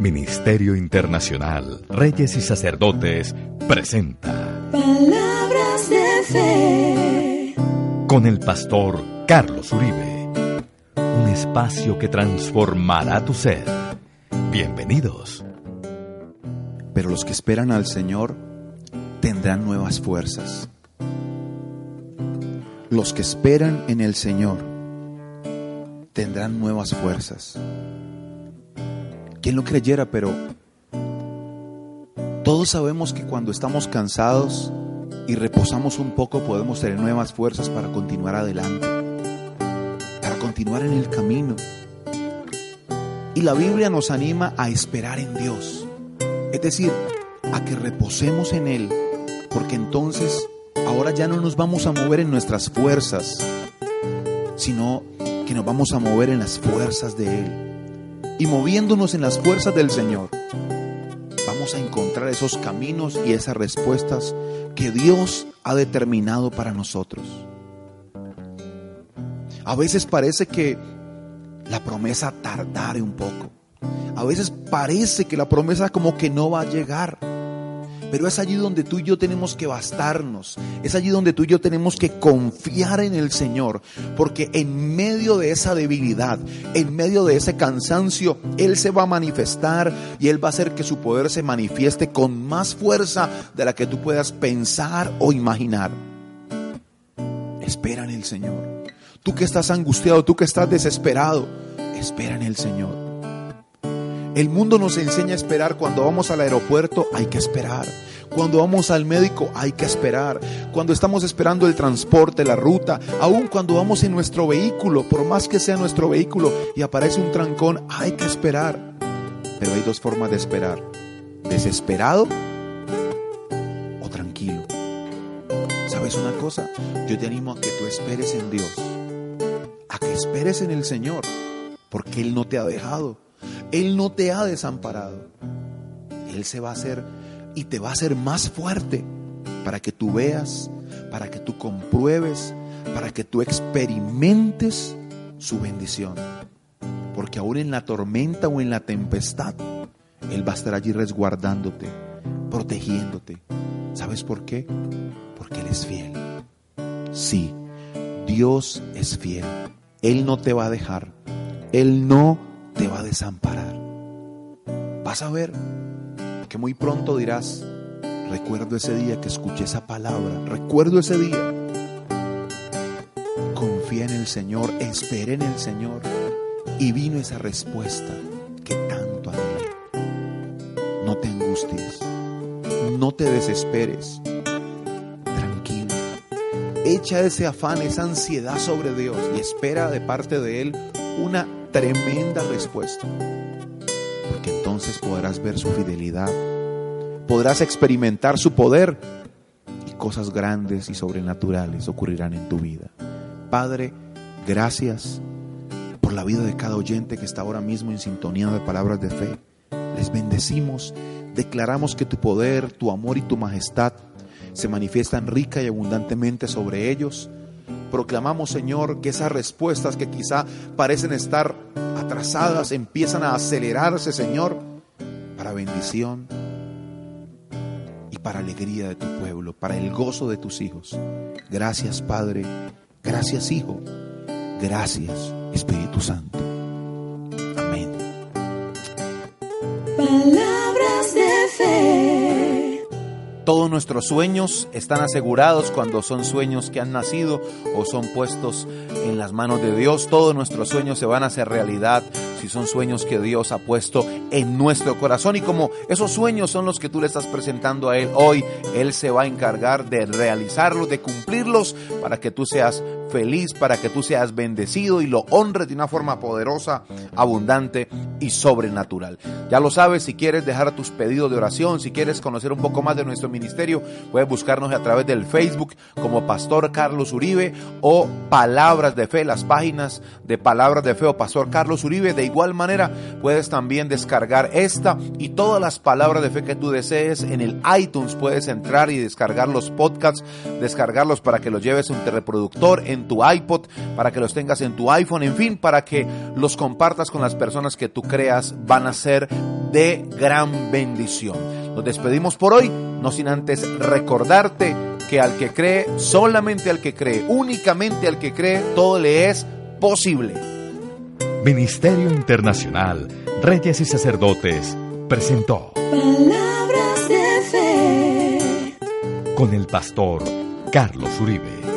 Ministerio Internacional Reyes y Sacerdotes presenta Palabras de fe. con el pastor Carlos Uribe. Un espacio que transformará tu ser. Bienvenidos. pero los que esperan al Señor tendrán nuevas fuerzas. Los que esperan en el Señor tendrán nuevas fuerzas. ¿Quién lo creyera? Pero todos sabemos que cuando estamos cansados y reposamos un poco podemos tener nuevas fuerzas para continuar adelante, para continuar en el camino. Y la Biblia nos anima a esperar en Dios. Es decir, a que reposemos en Él, porque entonces ahora ya no nos vamos a mover en nuestras fuerzas, sino que nos vamos a mover en las fuerzas de Él. Y moviéndonos en las fuerzas del Señor, vamos a encontrar esos caminos y esas respuestas que Dios ha determinado para nosotros. A veces parece que la promesa tardare un poco. A veces parece que la promesa como que no va a llegar. Pero es allí donde tú y yo tenemos que bastarnos. Es allí donde tú y yo tenemos que confiar en el Señor. Porque en medio de esa debilidad, en medio de ese cansancio, Él se va a manifestar y Él va a hacer que su poder se manifieste con más fuerza de la que tú puedas pensar o imaginar. Espera en el Señor. Tú que estás angustiado, tú que estás desesperado, espera en el Señor. El mundo nos enseña a esperar. Cuando vamos al aeropuerto hay que esperar. Cuando vamos al médico hay que esperar. Cuando estamos esperando el transporte, la ruta, aun cuando vamos en nuestro vehículo, por más que sea nuestro vehículo y aparece un trancón, hay que esperar. Pero hay dos formas de esperar. Desesperado o tranquilo. ¿Sabes una cosa? Yo te animo a que tú esperes en Dios. A que esperes en el Señor. Porque Él no te ha dejado. Él no te ha desamparado. Él se va a hacer y te va a hacer más fuerte para que tú veas, para que tú compruebes, para que tú experimentes su bendición. Porque aún en la tormenta o en la tempestad, Él va a estar allí resguardándote, protegiéndote. ¿Sabes por qué? Porque Él es fiel. Sí, Dios es fiel. Él no te va a dejar. Él no te va a desamparar. Vas a ver que muy pronto dirás, recuerdo ese día que escuché esa palabra, recuerdo ese día. Confía en el Señor, espera en el Señor y vino esa respuesta que tanto anhelé. No te angusties, no te desesperes, tranquilo. Echa ese afán, esa ansiedad sobre Dios y espera de parte de Él una tremenda respuesta. Porque entonces podrás ver su fidelidad, podrás experimentar su poder y cosas grandes y sobrenaturales ocurrirán en tu vida. Padre, gracias por la vida de cada oyente que está ahora mismo en sintonía de palabras de fe. Les bendecimos, declaramos que tu poder, tu amor y tu majestad se manifiestan rica y abundantemente sobre ellos proclamamos, Señor, que esas respuestas que quizá parecen estar atrasadas empiezan a acelerarse, Señor, para bendición y para alegría de tu pueblo, para el gozo de tus hijos. Gracias, Padre. Gracias, Hijo. Gracias, Espíritu Santo. Amén. Todos nuestros sueños están asegurados cuando son sueños que han nacido o son puestos en las manos de Dios. Todos nuestros sueños se van a hacer realidad si son sueños que Dios ha puesto en nuestro corazón. Y como esos sueños son los que tú le estás presentando a Él hoy, Él se va a encargar de realizarlos, de cumplirlos para que tú seas feliz, para que tú seas bendecido y lo honres de una forma poderosa, abundante y sobrenatural. Ya lo sabes, si quieres dejar tus pedidos de oración, si quieres conocer un poco más de nuestro ministerio, puedes buscarnos a través del Facebook como Pastor Carlos Uribe o Palabras de Fe, las páginas de Palabras de Fe o Pastor Carlos Uribe. De igual manera, puedes también descargar esta y todas las palabras de fe que tú desees en el iTunes. Puedes entrar y descargar los podcasts, descargarlos para que los lleves a un reproductor, en tu iPod, para que los tengas en tu iPhone, en fin, para que los compartas con las personas que tú creas van a ser de gran bendición. Nos despedimos por hoy, no sin antes recordarte que al que cree, solamente al que cree, únicamente al que cree, todo le es posible. Ministerio Internacional, Reyes y Sacerdotes, presentó Palabras de fe. con el pastor Carlos Uribe.